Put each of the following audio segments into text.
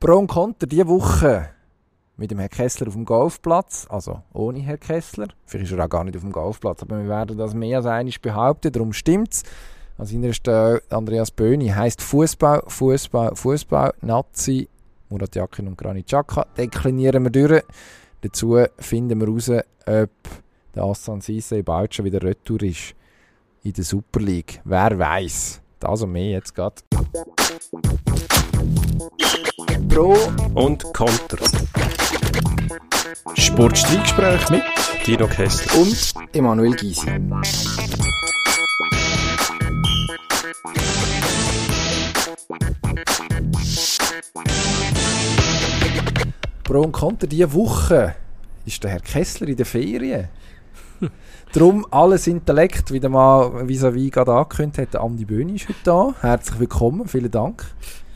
Pro und Contra diese Woche mit dem Herrn Kessler auf dem Golfplatz, also ohne Herrn Kessler. Vielleicht ist er auch gar nicht auf dem Golfplatz, aber wir werden das mehr als einmal behaupten, darum stimmt es. An seiner Stelle Andreas Böhni heisst Fußball, Fußball, Fußball, Nazi, Murat Yakin und Granit Xhaka. Deklinieren wir durch. Dazu finden wir heraus, ob der Assan Sisse bald schon wieder retour ist in der Super League. Wer weiß? Das und mehr jetzt gerade. Pro und Contra. Sportstreitgespräch mit Dino Kessler und Emanuel Gysi. Pro und Contra diese Woche ist der Herr Kessler in der Ferien. Darum alles Intellekt, wie der mal vis-à-vis gerade angekündigt hat. Andi Böhni ist heute da. Herzlich willkommen, vielen Dank.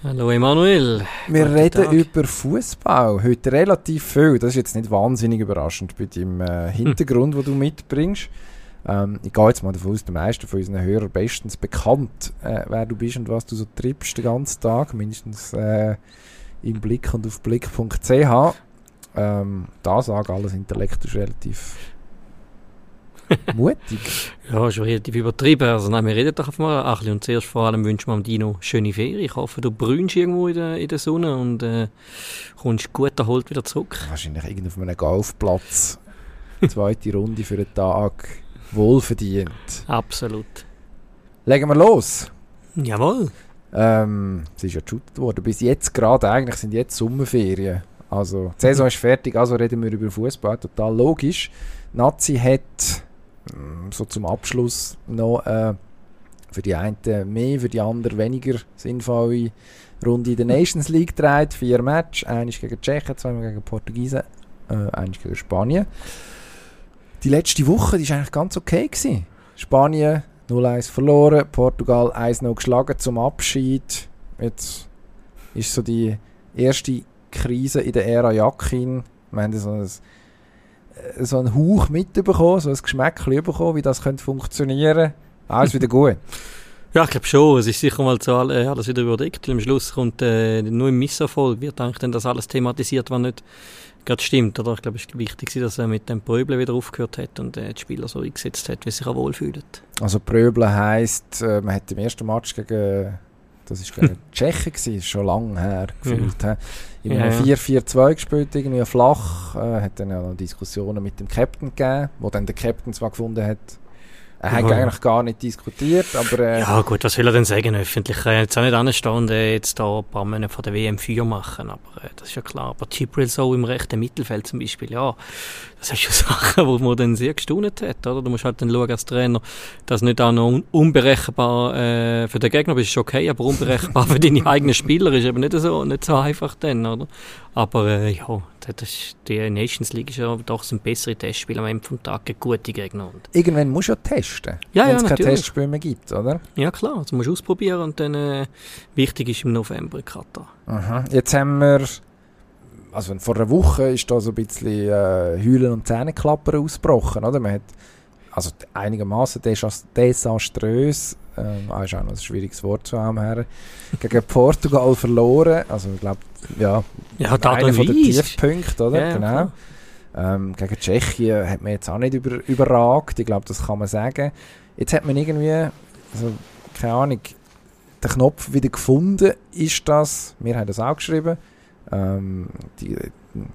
Hallo Emanuel. Wir Guten reden Tag. über Fußball heute relativ viel. Das ist jetzt nicht wahnsinnig überraschend bei dem äh, Hintergrund, hm. den du mitbringst. Ähm, ich gehe jetzt mal davon aus, der meisten von unseren Hörern bestens bekannt, äh, wer du bist und was du so triebst den ganzen Tag, mindestens äh, im Blick und auf blick.ch. Ähm, da sagen alles Intellekt ist relativ mutig. ja, schon relativ übertrieben. Also nein, wir reden doch mal ein bisschen. Und zuerst vor allem wünschen wir Dino schöne Ferien. Ich hoffe, du brünnst irgendwo in der, in der Sonne und äh, kommst gut erholt wieder zurück. Wahrscheinlich irgendwo auf einem Golfplatz. Zweite Runde für den Tag. Wohlverdient. Absolut. Legen wir los. Jawohl. Ähm, es ist ja geshootet worden. Bis jetzt gerade, eigentlich sind jetzt Sommerferien. Also, die Saison ist fertig, also reden wir über Fußball. Total logisch. Nazi hat so zum Abschluss noch äh, für die einen mehr, für die anderen weniger sinnvolle Runde in der Nations League gedreht. Vier Matches, eines gegen Tschechien, zweimal gegen Portugiesen, äh, eines gegen Spanien. Die letzte Woche die war eigentlich ganz okay. Gewesen. Spanien 0-1 verloren, Portugal 1-0 geschlagen zum Abschied. Jetzt ist so die erste Krise in der Ära Jakin. Wir haben so ein, so einen Hauch mitbekommen, so ein Geschmäckchen bekommen, wie das könnte funktionieren. Alles wieder gut. Ja, ich glaube schon. Es ist sicher mal zu äh, alles wieder überdeckt. Am Schluss kommt äh, nur im Misserfolg wird eigentlich dann das alles thematisiert, was nicht gerade stimmt. Oder? Ich glaube, es ist wichtig, dass er mit dem Pröbeln wieder aufgehört hat und äh, die Spieler so eingesetzt hat, wie sie sich auch wohlfühlen. Also Pröbeln heisst, äh, man hat im ersten Match gegen das war gegen Tschechen, gewesen, ist schon lange her gefühlt. Ja. In einem ja, 4-4-2 gespielt, irgendwie flach. Äh, hat dann ja noch Diskussionen mit dem Captain gegeben, wo dann der Captain zwar gefunden hat, er hat ja. eigentlich gar nicht diskutiert, aber... Äh, ja gut, was will er denn sagen öffentlich? Er kann jetzt auch nicht anstehen und äh, jetzt da ein paar Monate von der WM 4 machen, aber äh, das ist ja klar. Aber Chipril so im rechten Mittelfeld zum Beispiel, ja, das sind schon Sachen, wo man dann sehr gestaunet hat, oder? Du musst halt dann schauen als Trainer, dass nicht auch noch unberechenbar äh, für den Gegner bist, ist okay, aber unberechenbar für deine eigenen Spieler ist eben nicht so, nicht so einfach dann, oder? Aber äh, ja, das, die Nations League ist ja doch ein bessere Testspiel am Ende des Tages gute Gegner. Und Irgendwann musst du ja testen, ja, wenn es ja, kein Testspiel mehr gibt, oder? Ja klar, das musst du ausprobieren und dann äh, wichtig ist im November in Katar. Aha. Jetzt haben wir, also vor einer Woche ist da so ein bisschen äh, Heulen und Zähneklappern ausgebrochen, oder? Man hat also einigermaßen desaströs ähm, ah, ist auch noch ein schwieriges Wort zu haben her, gegen Portugal verloren. Also ich glaube, ja, ja einer von den Tiefpunkten, oder? Ja, genau. Ähm, gegen Tschechien hat man jetzt auch nicht über, überragt. Ich glaube, das kann man sagen. Jetzt hat man irgendwie, also, keine Ahnung, den Knopf wieder gefunden. Ist das, wir haben das auch geschrieben, ähm, die,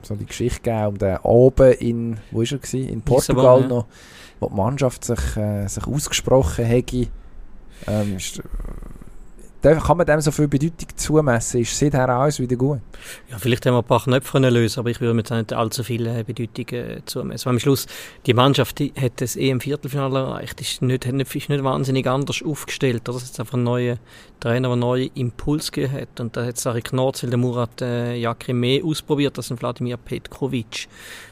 so die Geschichte gegeben um den oben in, wo ist er gewesen? In Portugal noch, wo die Mannschaft sich, äh, sich ausgesprochen hätte ähm, ist, kann man dem so viel Bedeutung zumessen? Ist seither alles wieder gut? Ja, vielleicht haben wir ein paar Knöpfe lösen, aber ich würde mir jetzt nicht allzu viele Bedeutungen zumessen. Am Schluss, die Mannschaft die hat das EM-Viertelfinale erreicht, ist nicht, ist nicht wahnsinnig anders aufgestellt. Das ist einfach ein neuer Trainer, der neue Impuls gegeben hat. Und da hat Sari Knorzel, der Murat äh, Jakim mehr ausprobiert als Wladimir Petkovic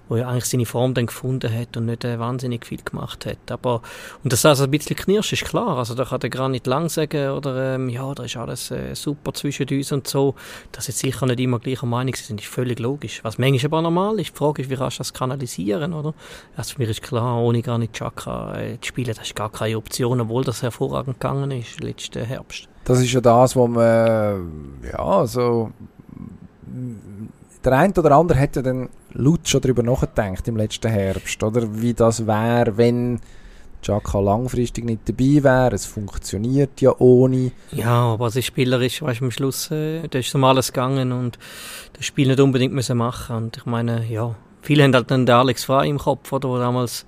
wo er eigentlich seine Form dann gefunden hat und nicht äh, wahnsinnig viel gemacht hat. Aber, und dass das also ein bisschen knirscht, ist klar. Also da kann der gar nicht lang sagen, oder ähm, ja, da ist alles äh, super zwischen uns und so. Dass jetzt sicher nicht immer gleicher Meinung sind, ist völlig logisch. Was manchmal aber normal ist. Die Frage ist, wie kannst du das kanalisieren, oder? Also für mich ist klar, ohne gar nicht Chakra äh, zu spielen, das ist gar keine Option, obwohl das hervorragend gegangen ist letzten Herbst. Das ist ja das, was man, ja, so der eine oder andere hat ja dann laut schon darüber nachgedacht im letzten Herbst, oder? Wie das wäre, wenn Chaka langfristig nicht dabei wäre. Es funktioniert ja ohne. Ja, aber es ist spielerisch, weißt du, am Schluss, äh, da ist um alles gegangen und das Spiel nicht unbedingt müssen machen. Und ich meine, ja, viele haben halt dann den Alex Frei im Kopf, oder, wo damals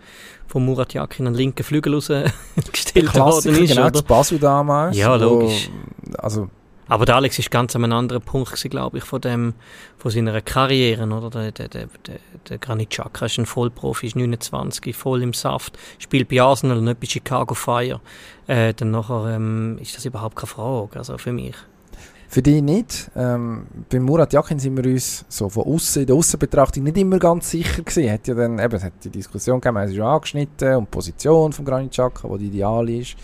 von Murat Yakin einen linken Flügel rausgestellt worden ist. Genau, oder? das Basel damals. Ja, logisch. Wo, also aber der Alex ist ganz an einem anderen Punkt, glaube ich, von, dem, von seiner Karriere. Oder? Der, der, der, der, Granit Xhaka ist ein Vollprofi, ist 29, voll im Saft, spielt bei Arsenal und nicht bei Chicago Fire. Äh, dann nachher ähm, ist das überhaupt keine Frage, also für mich. Für dich nicht. Ähm, bei Murat Yakin sind wir uns so von außen in der Aussenbetrachtung nicht immer ganz sicher gewesen. Hat ja dann, eben, es hat die Diskussion gegeben, es ist angeschnitten und die Position von Granit Xhaka, die ideal ist.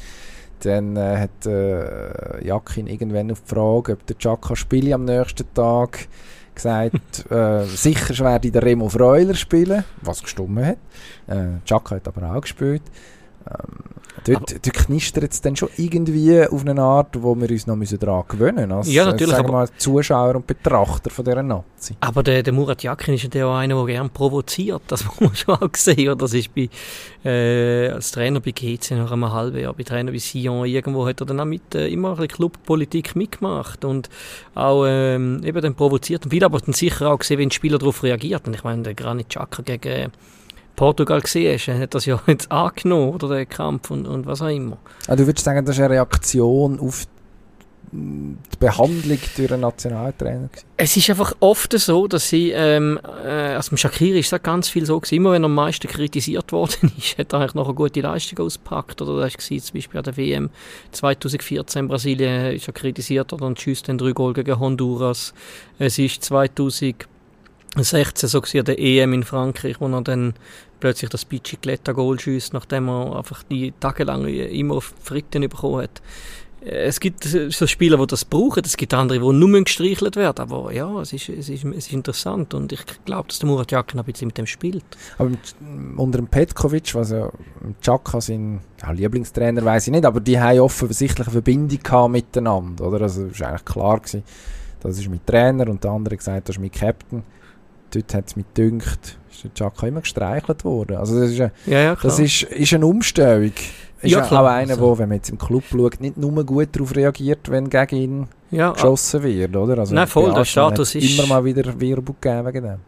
Dann äh, hat äh, Jakin irgendwann auf die Frage, ob der Chaka spiele am nächsten Tag, gesagt, äh, sicher werde der Remo Freuler spielen, was gestummt hat. Äh, Chaka hat aber auch gespielt. Ähm, dort, dort knistert es dann schon irgendwie auf eine Art, wo wir uns noch müssen daran gewöhnen müssen. ja, natürlich, sagen mal, Zuschauer und Betrachter von dieser Nazi. Aber der, der Murat Yakin ist ja auch einer, der gerne provoziert. Das muss man schon auch sehen. Das ist bei, äh, als Trainer bei GC nach einem halben Jahr, bei Trainer bei Sion, irgendwo hat er dann auch mit, äh, immer ein bisschen Clubpolitik mitgemacht und auch ähm, eben dann provoziert. Und viele aber dann sicher auch gesehen, wenn die Spieler darauf reagiert. Und ich meine, der Granit Xhaka gegen Portugal gesehen hast, hat das ja jetzt angenommen, oder der Kampf und, und was auch immer. Also du würdest sagen, das ist eine Reaktion auf die Behandlung durch einen Nationaltrainer? Es ist einfach oft so, dass sie, ähm, äh, also im Shakiri ist das ganz viel so gewesen, immer wenn er am meisten kritisiert worden ist, hat er eigentlich noch eine gute Leistung ausgepackt, oder das war zum Beispiel an der WM 2014 in Brasilien, ist er kritisiert oder und schießt den drei Goal gegen Honduras. Es ist 2000 16 so an der EM in Frankreich, wo er dann plötzlich das Bicicletta-Goal schießt, nachdem er einfach die tagelang immer auf Fritten bekommen hat. Es gibt so Spieler, die das brauchen, es gibt andere, die nur gestreichelt werden, aber ja, es ist, es ist, es ist interessant und ich glaube, dass der Murat Jakin ein bisschen mit dem spielt. Aber unter dem Petkovic, was ja Chaka sein ja, Lieblingstrainer, weiß ich nicht, aber die haben offensichtlich eine Verbindung miteinander, oder? Also es war eigentlich klar gewesen, das ist mein Trainer und der andere gesagt, das ist mein Captain dort hat es mich gedünkt, ist der Chaka immer gestreichelt worden. Also das ist, eine, ja, ja, das ist, ist eine Umstellung. Ist ja, auch einer, also. wo, wenn man jetzt im Club schaut, nicht nur gut darauf reagiert, wenn gegen ihn ja, geschossen wird, oder? Also Nein, voll, der Status ist... immer mal wieder Wirbel gegeben wegen dem.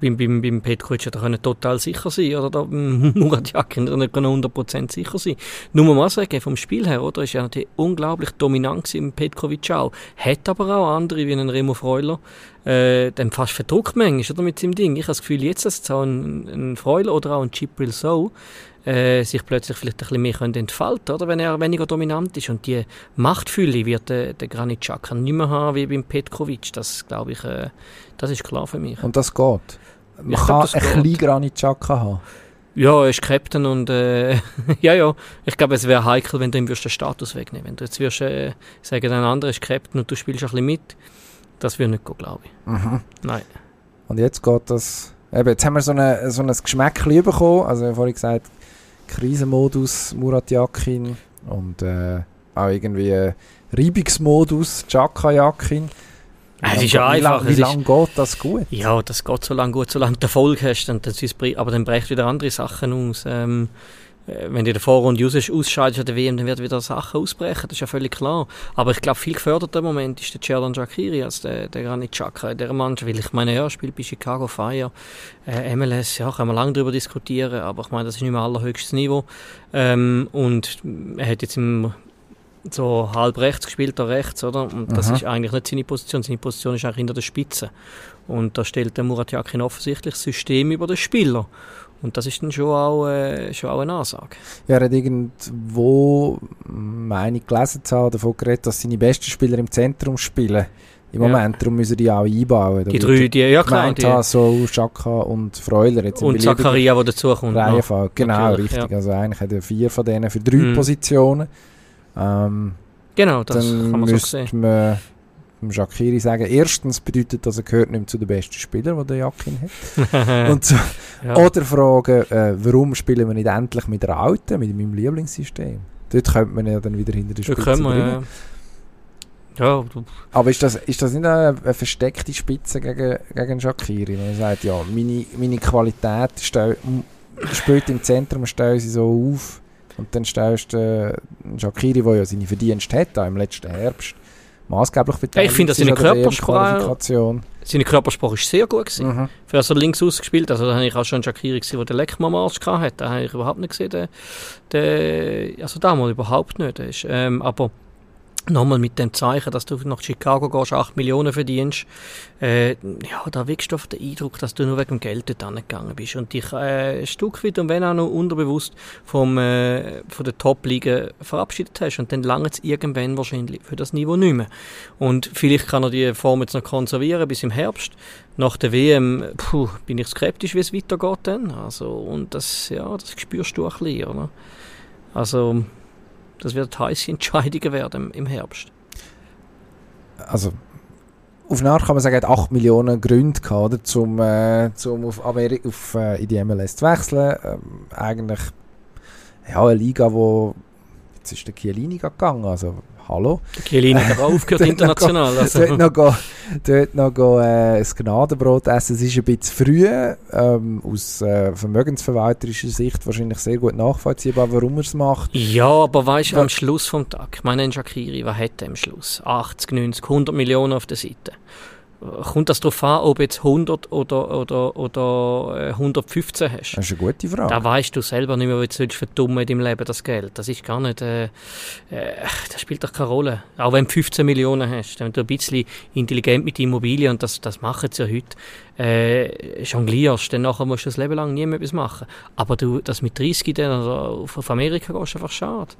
Beim, beim, beim Petkovic hätte er total sicher sein oder? Da Murat Yakin nicht 100% sicher sein. Nur mal sagen, vom Spiel her, oder, ist er natürlich unglaublich dominant im Petkovic auch. Hat aber auch andere, wie einen Remo Freuler, äh, dann fast verdruckt manchmal, oder, mit seinem Ding. Ich habe das Gefühl, jetzt, dass es auch ein, ein Freuler oder auch ein Chipril So äh, sich plötzlich vielleicht ein bisschen mehr können entfalten oder wenn er weniger dominant ist. Und die Machtfülle wird der, der Granit Xhaka nicht mehr haben wie beim Petkovic. Das glaube ich, äh, das ist klar für mich. Und das geht? Man ich kann glaub, ein bisschen Granit Xhaka haben? Ja, er ist Captain und äh, ja, ja. Ich glaube, es wäre heikel, wenn du ihm den Status wegnehmen Wenn du jetzt wirst äh, sagen, ein anderer ist Captain und du spielst ein bisschen mit, das würde nicht gehen, glaube ich. Mhm. Nein. Und jetzt geht das... Eben, jetzt haben wir so, eine, so ein Geschmäckchen bekommen. Also, ich habe vorhin gesagt, Krisenmodus Murat Yakin und äh, auch irgendwie Reibungsmodus Chaka Yakin. Es ist ja einfach. Wie lange geht das gut? Ja, das geht so lange gut, solange du Erfolg hast. Und das ist, aber dann brecht wieder andere Sachen aus. Ähm, äh, wenn du in der Vorrunde ausscheidest an der WM, dann werden wieder Sachen ausbrechen, das ist ja völlig klar. Aber ich glaube, viel geförderter im Moment ist der Chandler Jakiri als der, der Granit Xhaka in dieser Mannschaft, weil ich meine, ja, er spielt bei Chicago Fire, äh, MLS, ja, kann man lange darüber diskutieren, aber ich meine, das ist nicht mehr allerhöchstes Niveau. Ähm, und er hat jetzt im so halb rechts gespielt, da rechts, oder? Und das Aha. ist eigentlich nicht seine Position. Seine Position ist eigentlich hinter der Spitze. Und da stellt der Murat Yakin offensichtlich das System über den Spieler. Und das ist dann schon auch, äh, schon auch eine Ansage. Ja, er hat irgendwo, meine ich gelesen zu haben, davon geredet, dass seine besten Spieler im Zentrum spielen. Im ja. Moment, darum müssen die auch einbauen. Die drei, die, ja klar. Die. so Schaka und Freuler. Jetzt und Zakaria, der dazukommt. Reihenfolge, genau, okay, richtig. Ja. Also eigentlich hat er vier von denen für drei mhm. Positionen. Ähm, genau, das kann man so sehen dem Shakiri sagen, erstens bedeutet das, er gehört nicht zu den besten Spielern, die der Jakin hat. Und so, ja. Oder fragen, äh, warum spielen wir nicht endlich mit der alten, mit meinem Lieblingssystem? Dort könnte man ja dann wieder hinter der Spitze bringen. Ja. Ja, Aber ist das, ist das nicht eine, eine versteckte Spitze gegen, gegen Shakiri? Wenn er sagt, ja, meine, meine Qualität stell, spielt im Zentrum, stellen sie so auf und dann stellst du äh, Shakiri, der ja seine Verdienste hat, im letzten Herbst, maßgeblich beteiligt Ich finde, dass seine Körpersprache, seine Körpersprache ist sehr gut gewesen. Mhm. Für also links ausgespielt, also da habe ich auch schon Shakiri gesehen, der den Leckmann-Marsch hatte, da habe ich überhaupt nicht gesehen, der, der, also damals überhaupt nicht. Ist, ähm, aber nochmal mit dem Zeichen, dass du nach Chicago gehst, 8 Millionen verdienst, äh, ja, da wirkst du auf den Eindruck, dass du nur wegen dem Geld dort angegangen bist und dich äh, ein Stück weit und wenn auch noch unterbewusst vom, äh, von der Top-Liga verabschiedet hast und dann lange es irgendwann wahrscheinlich für das Niveau nicht mehr. Und vielleicht kann er die Form jetzt noch konservieren bis im Herbst. Nach der WM puh, bin ich skeptisch, wie es weitergeht dann. Also, und das, ja, das spürst du ein bisschen, oder? Also, das wird heiße Entscheidungen werden im Herbst. Also, auf eine Art kann man sagen, hat 8 Millionen Gründe gehabt, oder, zum, äh, zum auf, Amerika, auf äh, in die MLS zu wechseln. Ähm, eigentlich ja, eine Liga, wo jetzt ist der Chiellini gegangen, also hallo. Der Chiellini hat aufgehört international. Also. Dort noch, go, dort noch go, äh, ein Gnadenbrot essen. Es ist ein bisschen früh, ähm, aus äh, vermögensverwalterischer Sicht wahrscheinlich sehr gut nachvollziehbar, warum er es macht. Ja, aber weißt du, am Schluss vom Tag, ich meine, Shakiri, was hat er am Schluss? 80, 90, 100 Millionen auf der Seite kommt das darauf an, ob jetzt 100 oder, oder, oder 115 äh, hast? Das ist eine gute Frage. Da weißt du selber nicht mehr, wie du verdummen in deinem Leben das Geld. Das ist gar nicht, äh, äh, das spielt doch keine Rolle. Auch wenn du 15 Millionen hast, wenn du ein bisschen intelligent mit Immobilien, und das, das machen sie ja heute, äh, jonglierst, dann nachher musst du das Leben lang nie mehr etwas machen. Aber du, das mit 30 dann auf, auf Amerika gehst, ist einfach schade.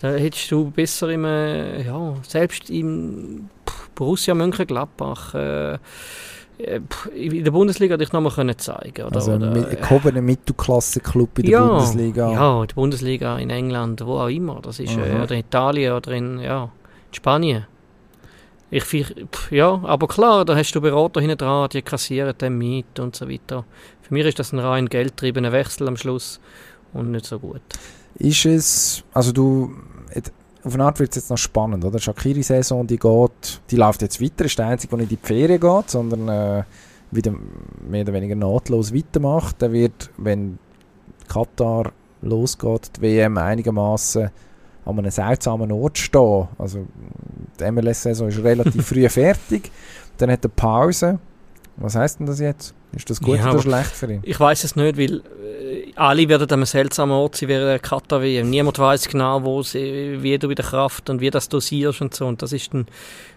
Da hättest du besser im, äh, ja, selbst im Borussia Mönchengladbach, äh, äh in der Bundesliga hätte ich nochmal können zeigen oder, Also ein äh, gehobener Mittelklasse-Club in der ja, Bundesliga. Ja, in der Bundesliga in England, wo auch immer. Das ist, äh, oder in Italien oder in, ja, in Spanien. Ich, ja, aber klar, da hast du Berater hinten dran, die kassieren dann mit und so weiter. Für mich ist das ein rein geldtriebener Wechsel am Schluss und nicht so gut ist es, also du, auf eine Art wird es jetzt noch spannend, oder? Shakiri-Saison, die geht, die läuft jetzt weiter, ist der einzige, der nicht in die Ferien geht, sondern äh, wieder mehr oder weniger nahtlos weitermacht. Der wird, wenn Katar losgeht, die WM einigermaßen an einem seltsamen Ort stehen. Also die MLS-Saison ist relativ früh fertig, dann hat er Pause. Was heißt denn das jetzt? Ist das gut ja, oder schlecht für ihn? Ich weiß es nicht, weil äh, alle werden an einem seltsamen Ort sein während der Katar WM. Niemand weiß genau, wo sie, wie du wieder Kraft und wie das dosierst und so. Und das ist ein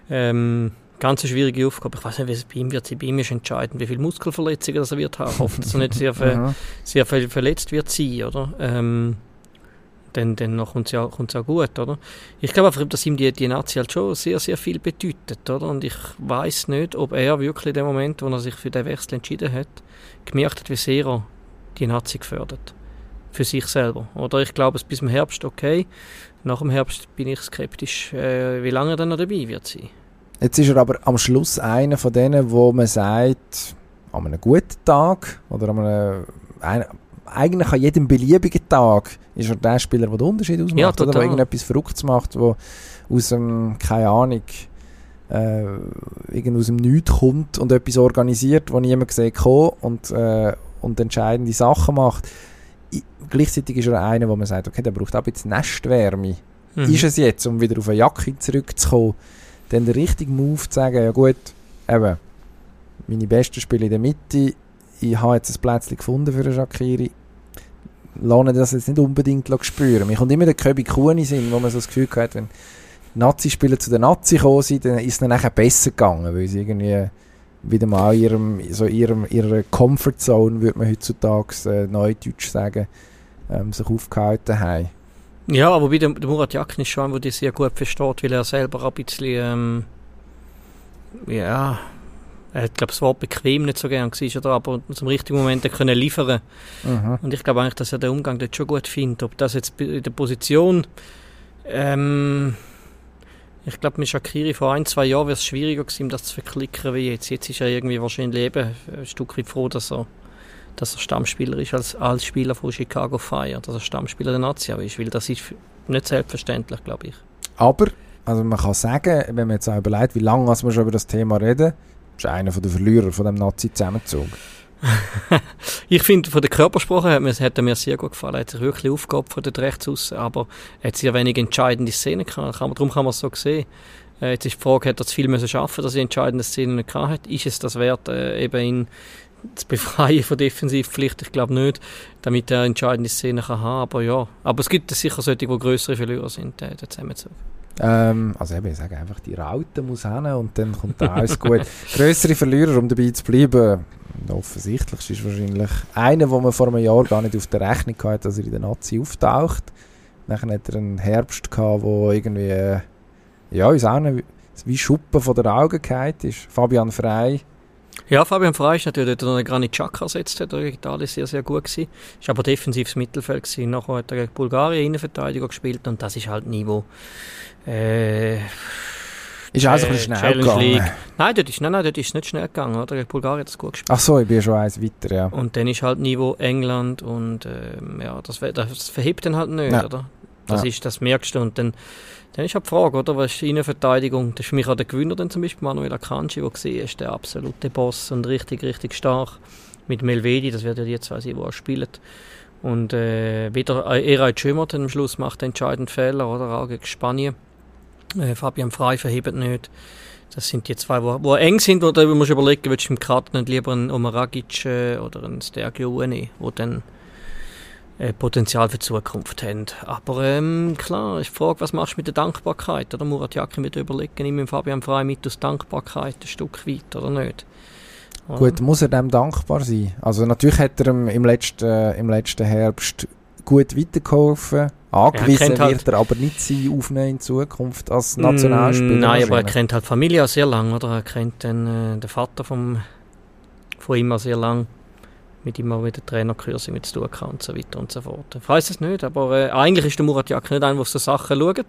ähm, ganz schwierige Aufgabe. Ich weiß nicht, wie es bei ihm wird. Bei ihm ist entscheidend, wie viele Muskelverletzungen er wird haben. Ich hoffe, dass er nicht sehr, ver sehr verletzt wird sein, oder? Ähm, dann, dann kommt es ja, kommt's ja gut, oder? Ich glaube einfach, dass ihm die, die Nazi halt schon sehr, sehr viel bedeutet, oder? Und ich weiß nicht, ob er wirklich in dem Moment, wo er sich für den Wechsel entschieden hat, gemerkt hat, wie sehr er die Nazi gefördert. Für sich selber, oder? Ich glaube, es bis zum Herbst okay. Nach dem Herbst bin ich skeptisch, äh, wie lange er dann noch dabei wird sein. Jetzt ist er aber am Schluss einer von denen, wo man sagt, an einem guten Tag oder an einem, eigentlich an jedem beliebigen Tag ist er der Spieler, der den Unterschied ausmacht, ja, oder der irgendetwas Verrücktes macht, wo aus dem, keine Ahnung, äh, aus dem Nichts kommt und etwas organisiert, wo niemand gesehen kommt und, äh, und entscheidende Sachen macht. Gleichzeitig ist er einer, wo man sagt, okay, der braucht auch ein bisschen Nestwärme. Mhm. Ist es jetzt, um wieder auf eine Jacke zurückzukommen, dann der richtige Move zu sagen, ja gut, eben, meine besten Spiele in der Mitte, ich habe jetzt ein Plätzchen gefunden für einen Shakiri, lasse das jetzt nicht unbedingt spüren. Mir kommt immer der Köbi Kuhn Sinn, wo man so das Gefühl hat, wenn Nazi-Spieler zu den Nazi gekommen sind, dann ist es dann nachher besser gegangen, weil sie irgendwie wieder mal in ihrem, so ihrem, ihrer Comfortzone, würde man heutzutage äh, neudeutsch sagen, ähm, sich aufgehalten haben. Ja, aber der, der Murat Yakin ist schon, der das sehr gut versteht, weil er selber ein bisschen, ähm, ja, er hat, glaube das Wort bequem nicht so gern war, oder? aber zum richtigen Moment können liefern. Mhm. Und ich glaube eigentlich, dass er den Umgang dort schon gut findet. Ob das jetzt in der Position, ähm, ich glaube, mit Shakiri vor ein, zwei Jahren wäre es schwieriger gewesen, das zu verklicken wie jetzt. Jetzt ist er irgendwie wahrscheinlich eben ein Stück weit froh, dass er, dass er Stammspieler ist als, als Spieler von Chicago Fire, dass er Stammspieler der Nazi ist, weil das ist nicht selbstverständlich, glaube ich. Aber also man kann sagen, wenn man jetzt auch überlegt, wie lange wir schon über das Thema reden, ist einer der Verlierer von dem Nazi-Zusammenzug. ich finde, von der Körpersprache hat, hat mir sehr gut gefallen. Er hat sich wirklich aufgeopfert, dort rechts raus, aber er hat sehr wenig entscheidende Szenen gehabt. Darum kann man es so sehen. Äh, jetzt ist die Frage, hat er zu viel müssen schaffen, dass er entscheidende Szenen gehabt hat? Ist es das wert, äh, eben ihn zu befreien von Defensivpflicht? Ich glaube nicht, damit er entscheidende Szenen kann haben. Aber ja, aber es gibt sicher solche, die größere Verlierer sind, äh, der Zusammenzug. Ähm, also eben, ich sage einfach, die Raute muss hin und dann kommt da alles gut. Größere Verlierer, um dabei zu bleiben, offensichtlich ist wahrscheinlich einer, den man vor einem Jahr gar nicht auf der Rechnung hatte, dass er in der Nazi auftaucht. Dann hat er einen Herbst gehabt, wo irgendwie, äh, ja, ich auch nicht, wie Schuppen von der Augen gefallen ist. Fabian Frey. Ja, Fabian Frey ist natürlich noch Granit Xhaka ersetzt, hat er gegen Italien sehr, sehr gut gewesen. Ist aber defensives Mittelfeld gewesen. Nachher hat er gegen Bulgarien Innenverteidiger gespielt und das ist halt Niveau äh, ist also ein bisschen schnell gegangen? League. Nein, dort ist, nein, nein, dort ist es nicht schnell gegangen. Oder? Gegen Bulgarien hat es gut gespielt. Ach so, ich bin schon eins weiter, ja. Und dann ist halt Niveau England und ähm, ja, das, das verhebt dann halt nicht, ja. oder? Das, ja. ist, das merkst du. Und dann, dann ist halt die Frage, oder? Was ist die Innenverteidigung? Das ist für mich auch der Gewinner dann zum Beispiel Manuel Akanji, der gesehen ist, der absolute Boss und richtig, richtig stark. Mit Melvedi, das wird ja die zwei sein, die auch spielen. Und äh, wieder äh, Schömer am Schluss macht den entscheidenden Fehler, oder? Auch gegen Spanien. Äh, Fabian Frey verhebt nicht. Das sind die zwei, die, die eng sind, oder du musst überlegen, willst du im Kader nicht lieber einen Omaragic äh, oder einen Stergio nehmen, die dann Potenzial für die Zukunft haben. Aber ähm, klar, die Frage, was machst du mit der Dankbarkeit? Oder Murat Yakin wird überlegen, nimm Fabian Frey mit aus Dankbarkeit ein Stück weit, oder nicht? Gut, muss er dem dankbar sein? Also natürlich hat er im letzten, äh, im letzten Herbst gut weitergeholfen. Angewiesen ja, wird er aber nicht sein aufnehmen in Zukunft als mm, Nationalspieler. Nein, aber er kennt halt Familie sehr lange, oder? Er kennt den, äh, den Vater vom, von ihm sehr lange mit auch wieder Trainerkurse mit kann und so weiter und so fort. Ich weiß es nicht, aber äh, eigentlich ist der Murat Jack nicht einer, der so Sachen schaut,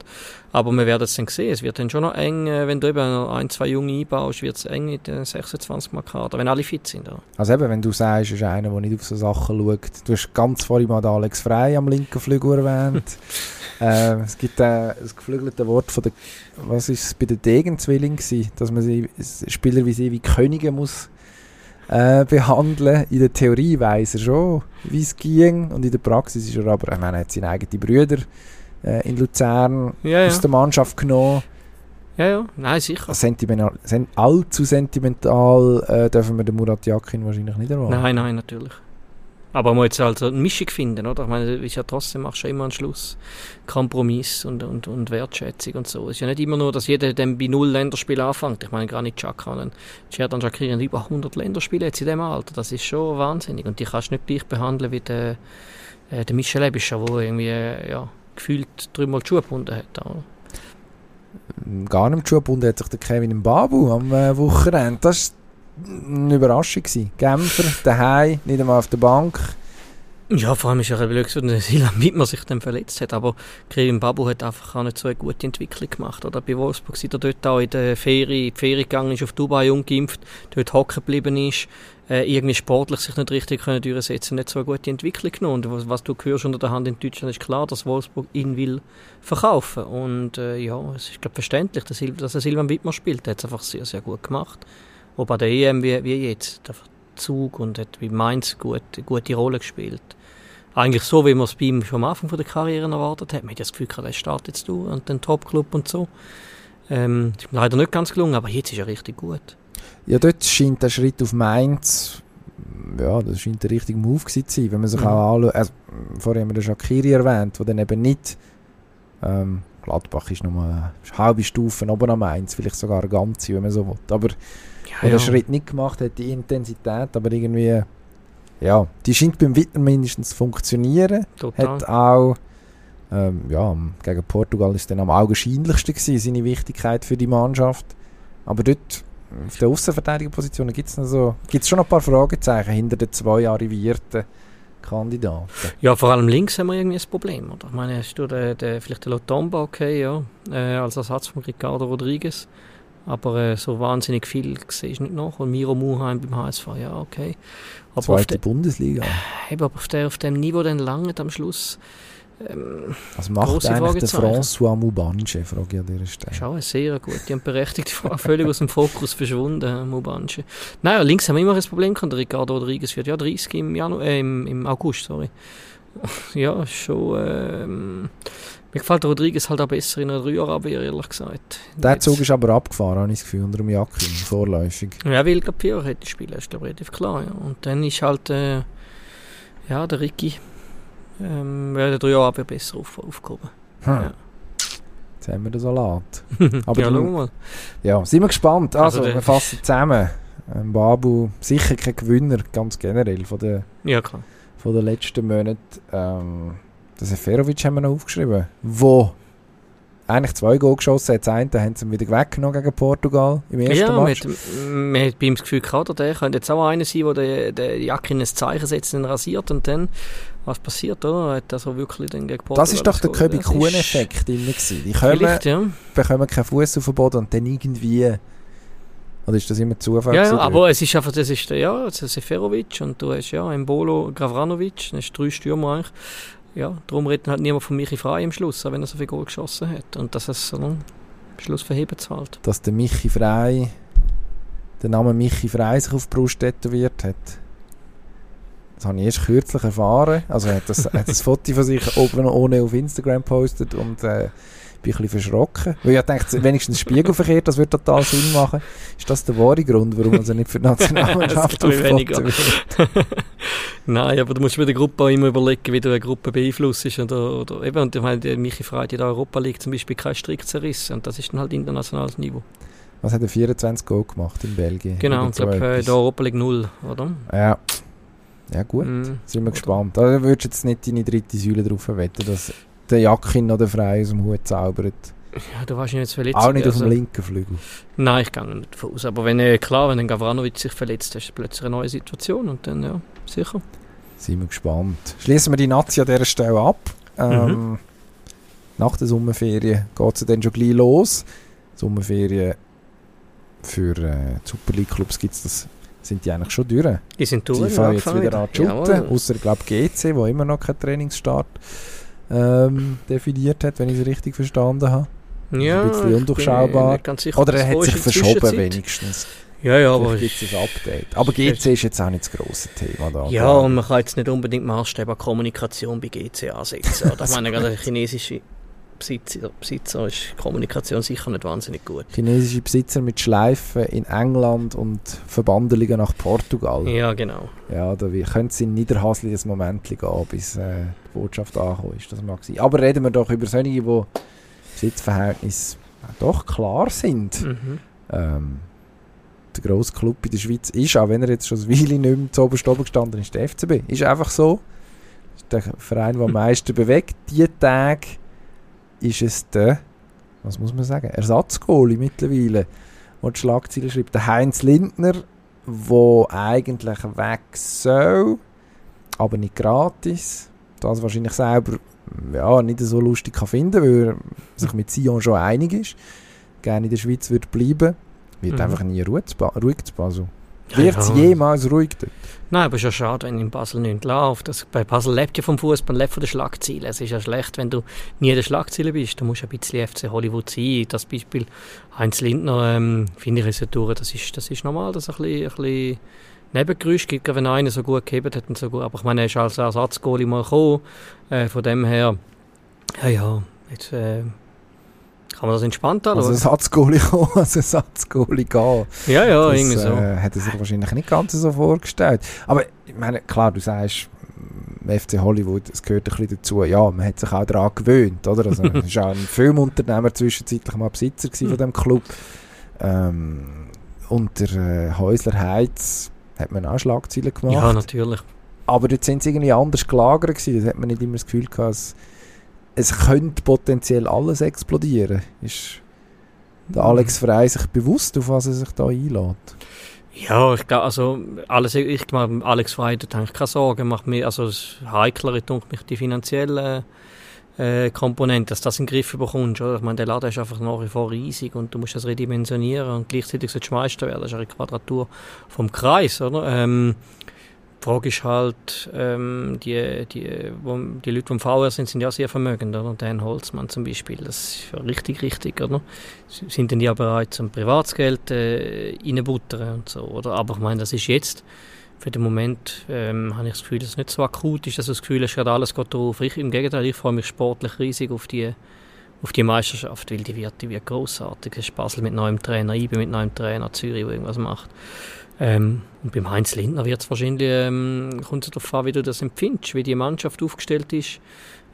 aber wir werden es dann sehen. Es wird dann schon noch eng, äh, wenn du eben ein, zwei Junge einbaust, wird es eng mit den 26 Markader, wenn alle fit sind. Oder? Also eben, wenn du sagst, ist einer, der nicht auf so Sachen schaut, du hast ganz vorhin mal Alex Frey am linken Flügel erwähnt. äh, es gibt äh, das geflügelte Wort von der, was ist es bei den Degenzwillingen dass man sie, Spieler wie sie wie Könige muss äh, behandeln. In der Theorie weiß er schon, wie es ging und in der Praxis ist er aber, ich meine, er hat seine eigenen Brüder äh, in Luzern ja, aus der Mannschaft genommen. Ja, ja, nein, sicher. Sentimental, sen allzu sentimental äh, dürfen wir den Murat Yakin wahrscheinlich nicht erwarten. Nein, nein, natürlich. Aber man muss also eine Mischung finden, oder? Ich meine, ist ja trotzdem machst du immer einen Schluss Kompromiss und, und, und Wertschätzung und so. Es ist ja nicht immer nur, dass jeder dann bei null Länderspielen anfängt. Ich meine, gar nicht Chaka und Cerdan Shakiri haben über 100 Länderspiele jetzt in dem Alter. Das ist schon wahnsinnig. Und die kannst du nicht gleich behandeln wie der, äh, der Michel Ebischer, der irgendwie, äh, ja, gefühlt dreimal die Schuhe gebunden hat. Oder? Gar nicht die Schuhe gebunden hat sich der Kevin Babu am äh, Wochenende. Das eine Überraschung gewesen. Genfer, daheim, nicht einmal auf der Bank. Ja, vor allem ist ja ein dass Silan Wittmer sich dann verletzt hat, aber Kevin Babu hat einfach auch nicht so eine gute Entwicklung gemacht. Oder bei Wolfsburg seit er dort auch in der Ferie, die Ferie gegangen ist, auf Dubai ungeimpft, dort hocken geblieben ist, äh, irgendwie sportlich sich nicht richtig können durchsetzen, nicht so eine gute Entwicklung genommen. Und was, was, du hörst unter der Hand in Deutschland ist klar, dass Wolfsburg ihn will verkaufen. Und äh, ja, es ist glaube verständlich, dass, dass er Silvan Wittmer spielt. Er hat es einfach sehr, sehr gut gemacht wo bei der EM wie, wie jetzt, der Zug und hat wie Mainz gut, eine gute Rolle gespielt. Eigentlich so, wie man es bei ihm schon am Anfang von der Karriere erwartet hat. Man hat das Gefühl, er startet jetzt durch und den Top-Club und so. Ähm, ist leider nicht ganz gelungen, aber jetzt ist er richtig gut. Ja, dort scheint der Schritt auf Mainz, ja, das scheint der richtige Move zu sein, wenn man sich mhm. auch anschaut, also, vorher haben wir den Shakiri erwähnt, der dann eben nicht, ähm, Gladbach ist nochmal eine halbe Stufe oben am Mainz, vielleicht sogar eine ganze, wenn man so will, aber ja, ja. den Schritt nicht gemacht hat, die Intensität, aber irgendwie, ja, die scheint beim Wittner mindestens zu funktionieren. Total. Hat auch, ähm, ja, gegen Portugal ist dann am augenscheinlichsten gewesen, seine Wichtigkeit für die Mannschaft. Aber dort, auf der Außenverteidigerposition gibt es so, schon ein paar Fragezeichen hinter den zwei arrivierten Kandidaten. Ja, vor allem links haben wir irgendwie ein Problem, oder? Ich meine, hast du den, den, vielleicht den Lotomba, okay, ja, äh, als Ersatz von Ricardo Rodriguez. Aber äh, so wahnsinnig viel sehe ich nicht noch. Und Miro Muheim beim HSV, ja, okay. Aber Zweite Bundesliga. Eben, aber auf, der, auf dem Niveau dann lange am Schluss Ähm, Was macht eigentlich der François Mubanche, frage ich an dieser Stelle. Schau, eine sehr gute und berechtigte Frage, völlig aus dem Fokus verschwunden, Mubanche. Naja, links haben wir immer ein Problem gehabt, Ricardo Rodriguez wird ja 30 im, Januar, äh, im, im August, sorry. ja, schon... Ähm, mir gefällt Rodriguez halt auch besser in einer Dreierabwehr, ehrlich gesagt. Der Jetzt. Zug ist aber abgefahren, habe ich das Gefühl, unter dem Jakin, vorläufig. Ja, weil gerade Piero hätte spielen, ist glaube relativ klar. Ja. Und dann ist halt, äh, ja, der Ricky ähm, wäre der Dreierabwehr besser auf, aufgehoben. Hm. Ja. Jetzt haben wir den Salat. aber ja, du, mal. Ja, sind wir gespannt. Also, also wir fassen zusammen. Ähm, Babu, sicher kein Gewinner, ganz generell, von den, ja, klar. Von den letzten Monaten. Ähm, der Seferovic haben wir noch aufgeschrieben, wo eigentlich zwei Goal geschossen hat. Das eine haben sie wieder weggenommen gegen Portugal im ersten ja, Match. Ja, man hat bei ihm das Gefühl gehabt, der könnte jetzt auch einer sein, der der Jacke ein Zeichen setzt und rasiert und dann, was passiert, oder? Hat er so wirklich dann gegen Portugal Das ist doch der Köbi Kuhn-Effekt immer gewesen. Die kommen, ja. bekommen keinen Fuß auf den Boden und dann irgendwie oder ist das immer Zufall? Ja, ja aber es ist einfach, das ist der, ja, Seferovic und du hast ja Embolo Gavranovic, das ist drei Stürmer eigentlich ja, darum redet halt niemand von Michi Frei im Schluss, auch wenn er so viel Goal geschossen hat. Und dass es am Schluss verhebt es halt. Dass der Michi Frei, der Name Michi Frei sich auf die Brust tätowiert hat. Das habe ich erst kürzlich erfahren. Also er hat das, hat das Foto von sich oben ohne auf Instagram gepostet und äh, bin ein bisschen verschrocken. Weil ich dachte, wenigstens Spiegelverkehr, das würde total Sinn machen. Ist das der wahre Grund, warum er nicht für die Nationalmannschaft wird? Nein, aber du musst bei der Gruppe auch immer überlegen, wie du eine Gruppe beeinflusst. Oder, oder eben, und ich meine, Michi Freude in der Europa League zum Beispiel kein Strick zerrissen. Und das ist dann halt internationales Niveau. Was hat er 24 Goal gemacht in Belgien? Genau, ich glaube, in der Europa League 0, oder? Ja. Ja gut, mm, sind wir gespannt. Da also, würdest du jetzt nicht deine dritte Säule drauf wetten, dass der Jakin noch frei aus dem Hut zaubert. Ja, du warst jetzt verletzt. Auch nicht also, auf dem linken Flügel. Nein, ich gehe nicht davon aus. Aber wenn, äh, klar, wenn ein Gavranovic sich verletzt, hast du plötzlich eine neue Situation und dann, ja, sicher. Sind wir gespannt. Schließen wir die Nazi an dieser Stelle ab. Ähm, mhm. Nach der Sommerferien geht es dann schon gleich los. Sommerferien für äh, Super League Clubs gibt's das, sind die eigentlich schon durch. Die sind durch. Die fangen jetzt wieder an zu shooten, außer ich glaube GC, wo immer noch kein Trainingsstart ähm, definiert hat, wenn ich es richtig verstanden habe. Ja, ein bisschen undurchschaubar. Oder er hat sich verschoben wenigstens. Ja, ja, aber... gibt es ein Update. Aber GC ist jetzt auch nicht das grosse Thema da. Ja, und man kann jetzt nicht unbedingt Maßstäbe Kommunikation bei GC ansetzen. Oder? ich meine, gerade chinesische Besitzer, Besitzer ist Kommunikation sicher nicht wahnsinnig gut. Chinesische Besitzer mit Schleifen in England und Verbandelungen nach Portugal. Ja, genau. Ja, da könnte es in Niederhasli ein Moment gehen, bis äh, die Botschaft angekommen ist. Das mag sein. Aber reden wir doch über solche, die Besitzverhältnisse doch klar sind. Mhm. Ähm, der grosse Club in der Schweiz ist, auch wenn er jetzt schon ein Weile nicht mehr zu oberst oben gestanden ist, der FCB. Ist einfach so. ist der Verein, der am meisten bewegt. Die Tage ist es der, was muss man sagen, Ersatzgoalie mittlerweile, der die Schlagzeilen schreibt. Der Heinz Lindner, der eigentlich weg soll, aber nicht gratis. Das wahrscheinlich selber ja, nicht so lustig kann finden, weil er sich mit Sion schon einig ist. Gerne in der Schweiz wird bleiben. Wird mhm. einfach nie ruhig zu Basel. Wird es ja. jemals ruhig dort? Nein, aber es ist ja schade, wenn in Basel nicht läuft. Das, bei Basel lebt ja vom Fußball, lebt von den Schlagzeilen. Es ist ja schlecht, wenn du nie in den Schlagzeilen bist. Du musst ein bisschen FC Hollywood sein. Das Beispiel Heinz Lindner, ähm, finde ich, ist ja durch. Das ist, das ist normal, dass es ein bisschen, ein bisschen Nebengeräusche gibt, wenn einer so gut gehebt hat und so gut. Aber ich meine, er ist als Ersatzgoalie mal gekommen. Äh, von dem her, ja, ja, jetzt... Äh, kann man das entspannt anschauen? Also Ersatzgoalie kommen, als Ersatzgoalie gehen. Ja, ja, das, irgendwie so. Äh, hätte er sich wahrscheinlich nicht ganz so vorgestellt. Aber ich meine, klar, du sagst, mm, FC Hollywood, es gehört ein bisschen dazu. Ja, man hat sich auch daran gewöhnt, oder? Also, es ist auch ein Filmunternehmer zwischenzeitlich mal Besitzer von hm. dem Club. Ähm, unter äh, Häusler Heiz hat man auch Schlagzeilen gemacht. Ja, natürlich. Aber dort sind sie irgendwie anders gelagert gewesen. Da hat man nicht immer das Gefühl gehabt, es könnte potenziell alles explodieren. Ist der Alex Frey sich bewusst, auf was er sich da einlädt? Ja, ich glaube, also alles, ich mache Alex Frey, da habe ich keine Sorgen. Macht mir, also das Heiklere tut mich die finanzielle äh, Komponente, dass das in den Griff bekommst. Oder? Ich meine, der Laden ist einfach nach wie vor riesig und du musst das redimensionieren und gleichzeitig sollst du Meister werden. Das ist eine Quadratur vom Kreis, oder? Ähm, Frage ist halt, ähm, die, die, wo, die Leute, die im VR sind, sind ja sehr vermögend, oder? Dan Holzmann zum Beispiel, das ist ja richtig, richtig, oder? Sind denn ja bereit, zum Privatsgeld äh, reinbuttern und so, oder? Aber ich meine, das ist jetzt, für den Moment ähm, habe ich das Gefühl, dass es nicht so akut ist, dass das Gefühl ist, gerade alles geht drauf. Ich, Im Gegenteil, ich freue mich sportlich riesig auf die, auf die Meisterschaft, weil die wird, die wird grossartig. Es ist Basel mit neuem Trainer, IBE mit neuem Trainer, Zürich, der irgendwas macht. Ähm, und beim Heinz Lindner wird es wahrscheinlich, ähm, kommt es darauf an, wie du das empfindest, wie die Mannschaft aufgestellt ist.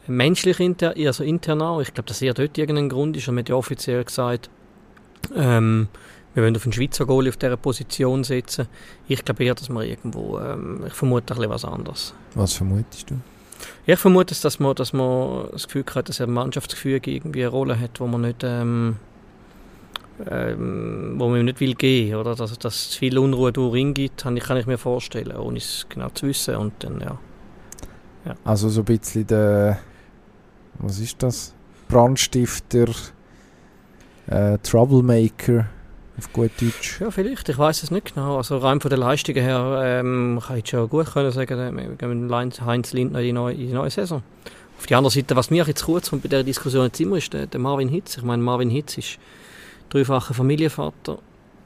Menschlich, inter, also intern auch. Ich glaube, dass er dort irgendein Grund ist. Und man hat ja offiziell gesagt, ähm, wir wollen auf einen Schweizer Goalie auf dieser Position setzen. Ich glaube eher, dass man irgendwo, ähm, ich vermute ein bisschen was anderes. Was vermutest du? Ich vermute, dass man, dass man das Gefühl hat, dass er Mannschaftsgefühl irgendwie eine Rolle hat, wo man nicht, ähm, ähm, wo man nicht will gehen, oder dass, dass es viel Unruhe durch Ring gibt, kann ich, kann ich mir vorstellen, ohne es genau zu wissen und dann, ja. ja. Also so ein bisschen der, was ist das, Brandstifter, äh, Troublemaker, auf gut Deutsch. Ja, vielleicht, ich weiß es nicht genau. Also rein von der Leistungen her ähm, kann ich schon gut können sagen, wir gehen mit Heinz Lindner in die neue, in die neue Saison. Auf die andere Seite, was mir jetzt kurz kommt bei dieser Diskussion jetzt immer ist, der, der Marvin Hitz. Ich meine, Marvin Hitz ist dreifacher Familienvater,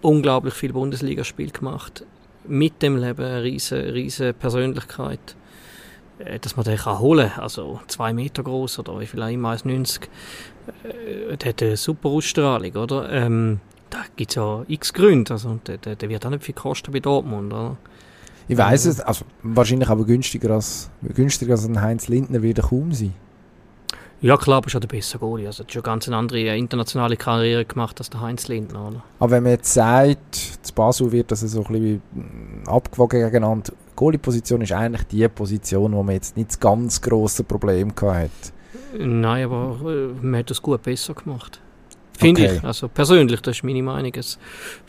unglaublich viel Bundesligaspiel gemacht, mit dem Leben eine riesige, riesige Persönlichkeit, äh, dass man den kann holen kann, also zwei Meter groß oder wie viel auch immer, 1,90, äh, der hat eine super Ausstrahlung, oder? Ähm, da gibt es ja x Gründe, also der, der, der, wird auch nicht viel kosten bei Dortmund, oder? Ich weiß es, also wahrscheinlich aber günstiger als, günstiger als ein Heinz Lindner wird er kaum sein. Ja, klar, aber schon der bessere Goalie. Also, hat schon ganz eine andere äh, internationale Karriere gemacht als der Heinz Lindner. Oder? Aber wenn man jetzt sagt, zu Basel wird das so ein bisschen mm, abgewogen genannt, Goalie-Position ist eigentlich die Position, wo man jetzt nicht das ganz grosse Problem hat. Nein, aber äh, man hat das gut besser gemacht. Finde okay. ich. Also persönlich, das ist meine Meinung. Es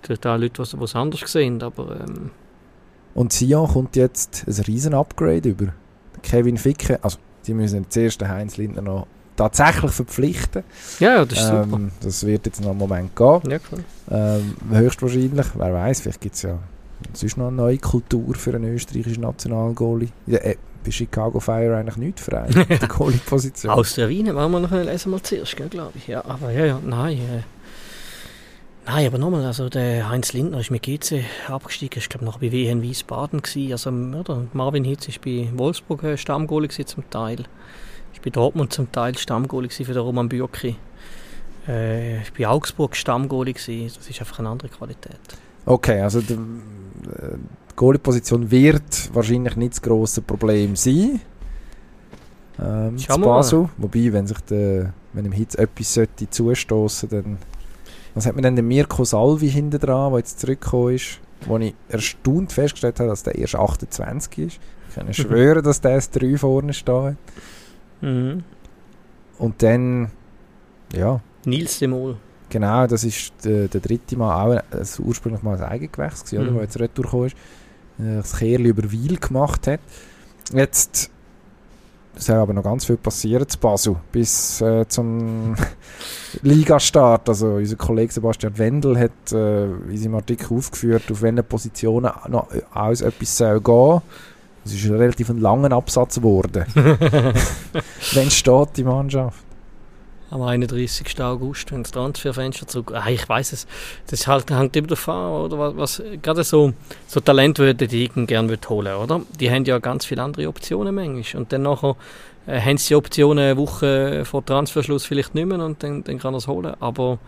gibt auch Leute, die es anders sehen, aber... Ähm. Und Sion kommt jetzt ein riesen Upgrade über. Kevin Ficke, also die müssen zuerst den Heinz Lindner noch tatsächlich verpflichten. Ja, das ist ähm, super. Das wird jetzt noch einen Moment gehen. Ja, klar. Ähm, höchstwahrscheinlich, wer weiß, vielleicht gibt es ja sonst noch eine neue Kultur für einen österreichischen Nationalgoalie. Ja, äh, bei Chicago Fire eigentlich nicht frei, die Goalie-Position. Aus der Wien wollen wir noch lesen mal zuerst, glaube ich. Ja, aber ja, ja, nein. Äh, nein, aber nochmal, also der Heinz Lindner ist mit GC abgestiegen, ich glaube noch bei WN Wiesbaden gewesen. Also, oder, Marvin Hitz ist bei Wolfsburg äh, Stammgoalie zum Teil bei Dortmund zum Teil Stammgoalie für den Roman Bürki. Äh, ich bei Augsburg Stammgoalie, das ist einfach eine andere Qualität. Okay, also die, äh, die Goalie-Position wird wahrscheinlich nicht das grosse Problem sein. Ähm, Basel. Wobei, wenn sich der, wenn im Hitz etwas sollte zustoßen, dann was hat man denn den Mirko Salvi hinten dran, der jetzt zurückgekommen ist, wo ich erstaunt festgestellt habe, dass der erst 28 ist. Ich kann schwören, dass der s 3 vorne steht. Mhm. Und dann, ja. Nils de Mol. Genau, das ist der, der dritte Mal auch ein, ursprünglich mal ein Eigengewächs, mhm. oder, jetzt retour ist, äh, das Kehrli über Wiel gemacht hat. Jetzt soll aber noch ganz viel passieren zu Basel bis äh, zum Ligastart. Also unser Kollege Sebastian Wendel hat äh, in seinem Artikel aufgeführt, auf welchen Positionen noch alles etwas soll gehen es ist ein relativ ein langer Absatz geworden. Wann steht die Mannschaft? Am 31. August, wenn das Transferfenster zurück. Ah, ich weiß es. Das halt, hängt immer davon oder was, was gerade so, so Talent würde die gerne holen, oder? Die haben ja ganz viele andere Optionen manchmal. Und dann nachher äh, haben sie die Optionen eine Woche vor Transferschluss vielleicht nicht mehr und dann, dann kann er es holen. Aber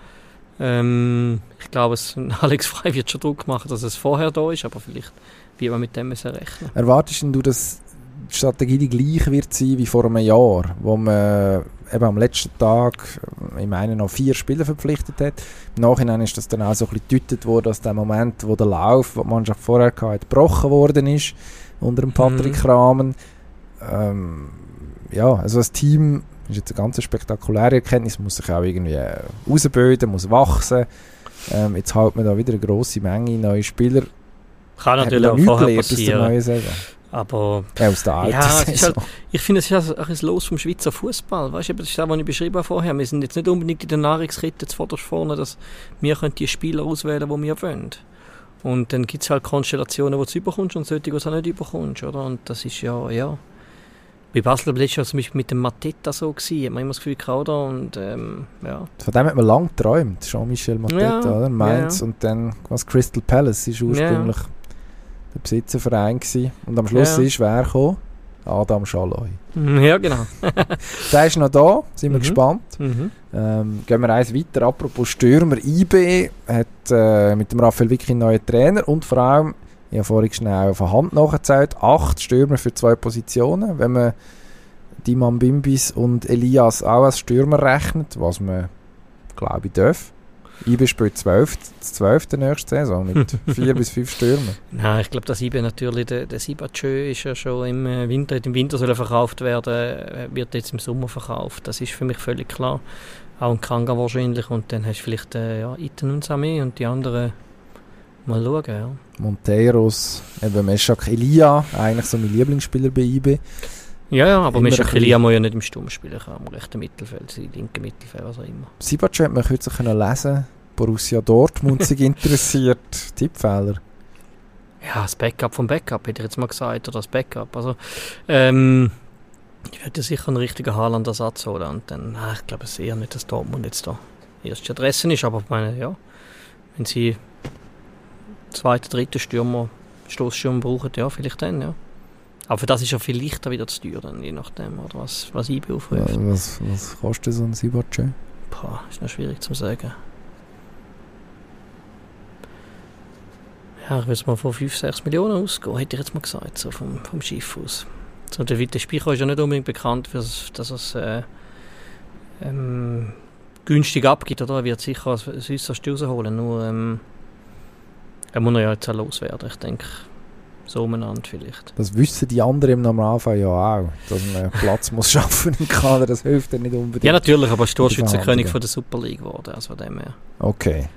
ähm, ich glaube, Alex Frei wird schon Druck machen, dass es vorher da ist, aber vielleicht wie man mit dem müssen rechnen Erwartest du, dass die Strategie die gleiche wird sein wie vor einem Jahr, wo man eben am letzten Tag, ich meine, noch vier Spieler verpflichtet hat. Im Nachhinein ist das dann auch so ein bisschen gedeutet worden, dass der Moment, wo der Lauf, den die Mannschaft vorher hatte, gebrochen worden ist, unter dem Patrick mhm. Rahmen. Ähm, ja, also das Team ist jetzt eine ganz spektakuläre Erkenntnis, muss sich auch irgendwie ausbilden, muss wachsen. Ähm, jetzt hat man da wieder eine grosse Menge neue Spieler kann natürlich auch vorher passieren. Aber ja, aus der ja, halt, ich finde, es ist auch ein Los vom Schweizer Fußball. Weißt du, das ist das, was ich beschrieben habe vorher. Wir sind jetzt nicht unbedingt in der Nahrungskette zuvorderst vorne, dass wir die Spieler auswählen, die wir wollen. Und dann gibt es halt Konstellationen, wo du es überkommst und solche, die du es auch nicht überkommst, oder? Und das ist ja, ja... Bei Basel war es zum Beispiel mit dem Mateta so, gewesen, hat man immer das Gefühl gehabt, oder? Und, ähm, ja. Von dem hat man lange geträumt, Jean-Michel Mateta, ja, oder? Mainz ja, ja. und dann was Crystal Palace ist ursprünglich der Besitzerverein gewesen. Und am Schluss ist wer gekommen? Adam Schalloy. Ja, genau. der ist noch da, sind wir mhm. gespannt. Mhm. Ähm, gehen wir eins weiter. Apropos Stürmer, IB hat äh, mit dem Raphael Vicky einen neuen Trainer und vor allem, ich habe vorhin schnell auf der Hand nachgezählt, acht Stürmer für zwei Positionen. Wenn man Diman Bimbis und Elias auch als Stürmer rechnet, was man, glaube ich, darf, IB spielt 12, 12. nächste Saison mit vier bis fünf Stürmen. Nein, ich glaube, dass IB natürlich, der, der Sibachö ist ja schon im äh, Winter, im Winter soll er verkauft werden, äh, wird jetzt im Sommer verkauft. Das ist für mich völlig klar. Auch ein Kanga wahrscheinlich und dann hast du vielleicht äh, ja, Iten und Same und die anderen mal schauen. Ja. Monteiros, eben Meshak Elia, eigentlich so mein Lieblingsspieler bei IB. Ja, ja, aber Meshak Elia muss ja nicht im Sturm spielen, kann am rechten Mittelfeld, im linken Mittelfeld, was auch immer. Sibachö hat man kürzlich lesen Borussia Dortmund sich interessiert. Tippfehler? Ja, das Backup vom Backup, hätte ich jetzt mal gesagt, oder das Backup. Also, ähm, ich werde sicher einen richtigen Haaland-Ersatz holen und dann, ach, ich glaube es eher nicht, dass Dortmund jetzt da erste Adresse ist, aber ich meine, ja, wenn sie zweite, dritte Stürmer, Stoßstürmer brauchen, ja, vielleicht dann, ja. Aber für das ist ja viel leichter wieder zu teuer, dann, je nachdem, oder was, was ich aufruft. Ja, was, was kostet so ein Sibace? Boah, ist noch schwierig zu sagen. ja, ich würde mal von 5, 6 Millionen ausgehen, hätte ich jetzt mal gesagt, so vom, vom Schiff aus. So, der Witte Speicher ist ja nicht unbedingt bekannt, für, dass es äh, ähm, günstig abgibt, oder? Er wird sicher als äußerst rausholen, nur ähm, er muss ja jetzt auch loswerden, ich denke, so umeinander vielleicht. Das wissen die anderen im Normalfall ja auch, dass man Platz muss schaffen im Kader, das hilft ja nicht unbedingt. Ja natürlich, aber er ist Torschützenkönig von der Super League geworden, also von dem her. Okay.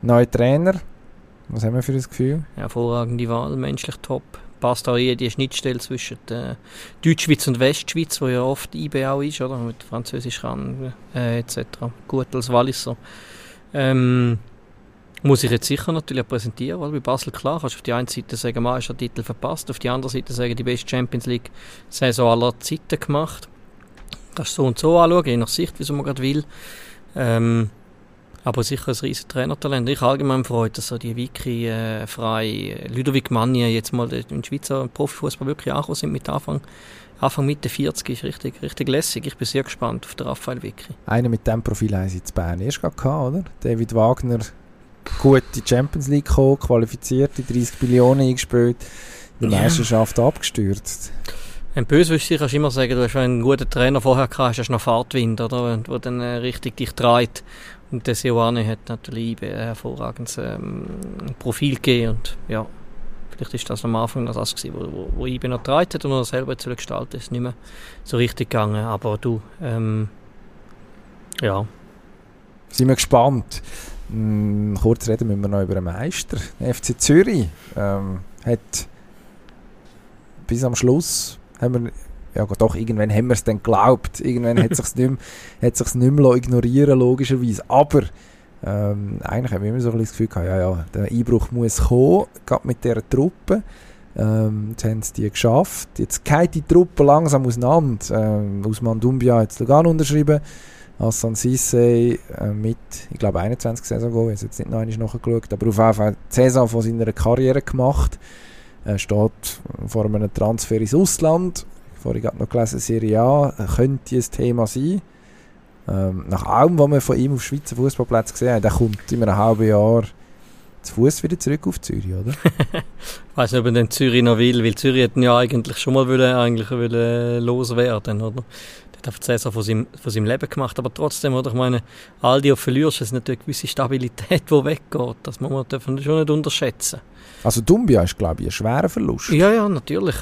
Neuer Trainer, was haben wir für ein Gefühl? Hervorragende Wahl, menschlich top. Passt auch hier die Schnittstelle zwischen der Deutschschweiz und Westschweiz, wo ja oft IB auch ist, oder? Mit Französisch kann, äh, etc. Gut als Walliser. Ähm, muss ich jetzt sicher natürlich präsentieren, weil bei Basel klar kannst du auf die eine Seite sagen, man ist der Titel verpasst, auf die andere Seite sagen, die beste Champions League Saison aller Zeiten gemacht. Kannst du so und so anschauen, je nach Sicht, wie man gerade will. Ähm, aber sicher ein riesiges Trainertalent. Ich allgemein freut, dass so die Wiki äh, frei Ludovic Magni jetzt mal in Schweizer Profifußball wirklich angekommen sind mit Anfang Anfang Mitte 40 ist richtig, richtig lässig. Ich bin sehr gespannt auf den Raphael Wiki. Einer mit diesem Profil haben sie in Bern erst gehabt, oder? David Wagner, gut in die Champions League gekommen, qualifiziert, die 30 Millionen eingespielt, in der ja. Meisterschaft abgestürzt. Ein Böswüchse kannst du immer sagen, du hast einen guten Trainer vorher gehabt, hast du noch Fahrtwind, oder? Der dann äh, richtig dich treibt. Und der Sioane hat natürlich ein hervorragendes ähm, Profil gegeben und ja, vielleicht ist das am Anfang noch das gewesen, wo, wo, wo IB noch getragen hat und er selber zu gestalten ist nicht mehr so richtig gegangen, aber du, ähm, ja. Sind wir gespannt. Hm, kurz reden müssen wir noch über den Meister. Der FC Zürich ähm, hat bis am Schluss haben wir ja doch, irgendwann haben wir es dann geglaubt. Irgendwann hat es sich nicht mehr, nicht mehr ignorieren logischerweise. Aber ähm, eigentlich haben wir immer so ein das Gefühl gehabt, ja, ja, der Einbruch muss kommen, gerade mit dieser Truppe. Ähm, jetzt haben sie die geschafft. Jetzt geht die Truppe langsam auseinander. Ähm, Usman Dumbia hat Lugano unterschrieben. Hassan Sissé äh, mit, ich glaube, 21 Saison gehen. Ich habe jetzt nicht noch einmal nachgeschaut, aber auf jeden Fall Saison von seiner Karriere gemacht. Er steht vor einem Transfer ins Ausland vorhin gerade noch gelesen, Serie A könnte ein Thema sein. Ähm, nach allem, was wir von ihm auf Schweizer Fußballplätzen gesehen haben, der kommt in einem halben Jahr zu Fuß wieder zurück auf Zürich, oder? ich weiß nicht, ob er den Zürich noch will, weil Zürich hätten ja eigentlich schon mal wollen, eigentlich wollen loswerden, oder? Der Saison von seinem, von seinem Leben gemacht, aber trotzdem, oder? Ich meine, all die, verlierst, ist natürlich eine gewisse Stabilität, die weggeht. Das muss man schon nicht unterschätzen. Also Dumbia ist, glaube ich, ein schwerer Verlust. Ja, ja, natürlich.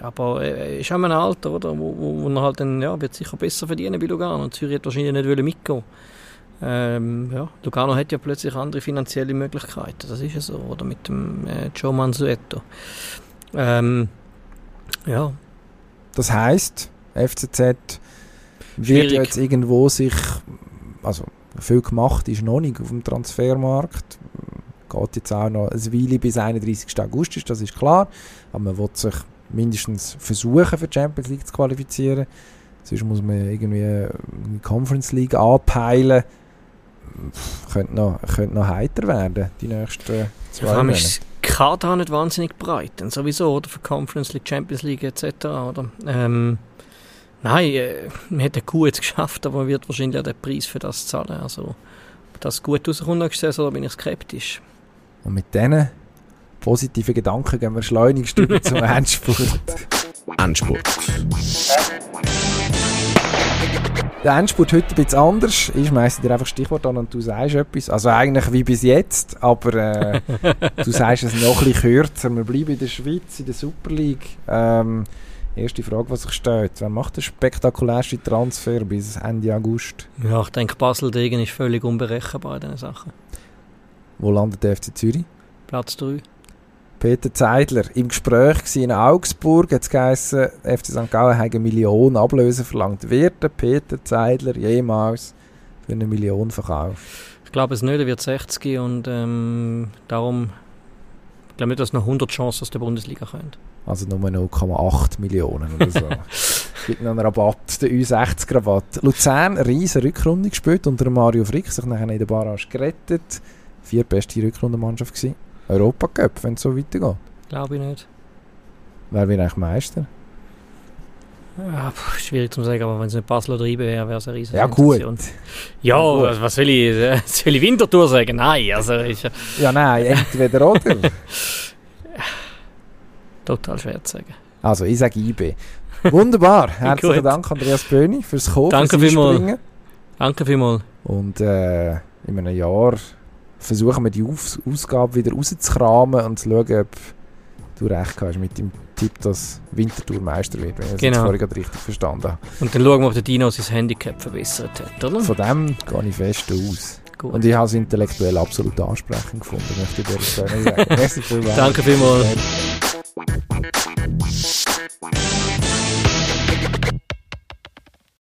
Aber er ist auch ein Alter, oder? Wo, wo, wo er halt dann, ja, wird sicher besser verdienen bei Lugano. Und Zürich hat wahrscheinlich nicht mitgehen ähm, ja, Lugano hat ja plötzlich andere finanzielle Möglichkeiten. Das ist ja so. Oder mit dem äh, Joe Mansueto. Ähm, ja. Das heisst, FCZ wird ja jetzt irgendwo sich, also viel gemacht ist noch nicht auf dem Transfermarkt geht jetzt auch noch eine Weile bis 31. August ist, das ist klar. Aber man will sich mindestens versuchen, für die Champions League zu qualifizieren. Sonst muss man irgendwie die Conference League anpeilen. Könnte noch, könnte noch heiter werden, die nächsten zwei Jahre. ist Kader nicht wahnsinnig breit, dann sowieso, oder? Für Conference League, Champions League etc., oder? Ähm, nein, äh, man hat den Coup jetzt geschafft, aber man wird wahrscheinlich auch den Preis für das zahlen. Also, ob das gut rauskommt nächste Saison, da bin ich skeptisch. Und mit diesen positiven Gedanken gehen wir schleunigst über zum Endspurt. Endspurt. Der Endspurt heute ein bisschen anders. Ich schmeiße dir einfach Stichwort an und du sagst etwas. Also eigentlich wie bis jetzt, aber äh, du sagst es noch ein bisschen kürzer. Wir bleiben in der Schweiz, in der Super League. Ähm, erste Frage, was sich stellt. Wer macht den spektakulärsten Transfer bis Ende August? Ja, ich denke, Basel-Degen ist völlig unberechenbar in diesen Sachen. Wo landet der FC Zürich? Platz 3. Peter Zeidler im Gespräch in Augsburg. Jetzt geheißen, FC St. Gallen hat eine Million Ablöse verlangt. Wird der Peter Zeidler jemals für eine Million verkauft? Ich glaube es nicht, er wird 60 und ähm, darum ich glaube nicht, dass noch 100 Chancen aus der Bundesliga kommt. Also nur 0,8 Millionen oder so. Gibt noch einen Rabatt, den U60-Rabatt. Luzern, riesige Rückrunde gespielt unter Mario Frick, sich nachher in der Barrage gerettet. Vier beste Rückrundenmannschaft gewesen. Europa Cup, wenn es so weitergeht? Glaube ich nicht. Wer wird eigentlich Meister? Ja, pff, schwierig zu sagen, aber wenn es nicht Basel oder IB wäre, wäre es eine riesige Ja, gut. Ja, gut. Was, was soll ich, äh, soll ich Winterthur sagen? Nein, also ist, Ja, nein, entweder oder. Total schwer zu sagen. Also, ich sage IB. Wunderbar. Herzlichen Dank, Andreas Böhni, fürs Kommen, Danke vielmals. Danke vielmals. Und äh, in einem Jahr versuchen wir die Aus Ausgabe wieder rauszukramen und zu schauen, ob du recht hast mit dem Tipp, dass Winterthur Meister wird, wenn ich genau. das vorher gerade richtig verstanden habe. Und dann schauen wir, ob der Dino sein Handicap verbessert hat, oder? Von dem gehe ich fest aus. Gut. Und ich habe es intellektuell absolut ansprechend gefunden, möchte ich dir sagen. Danke vielmals.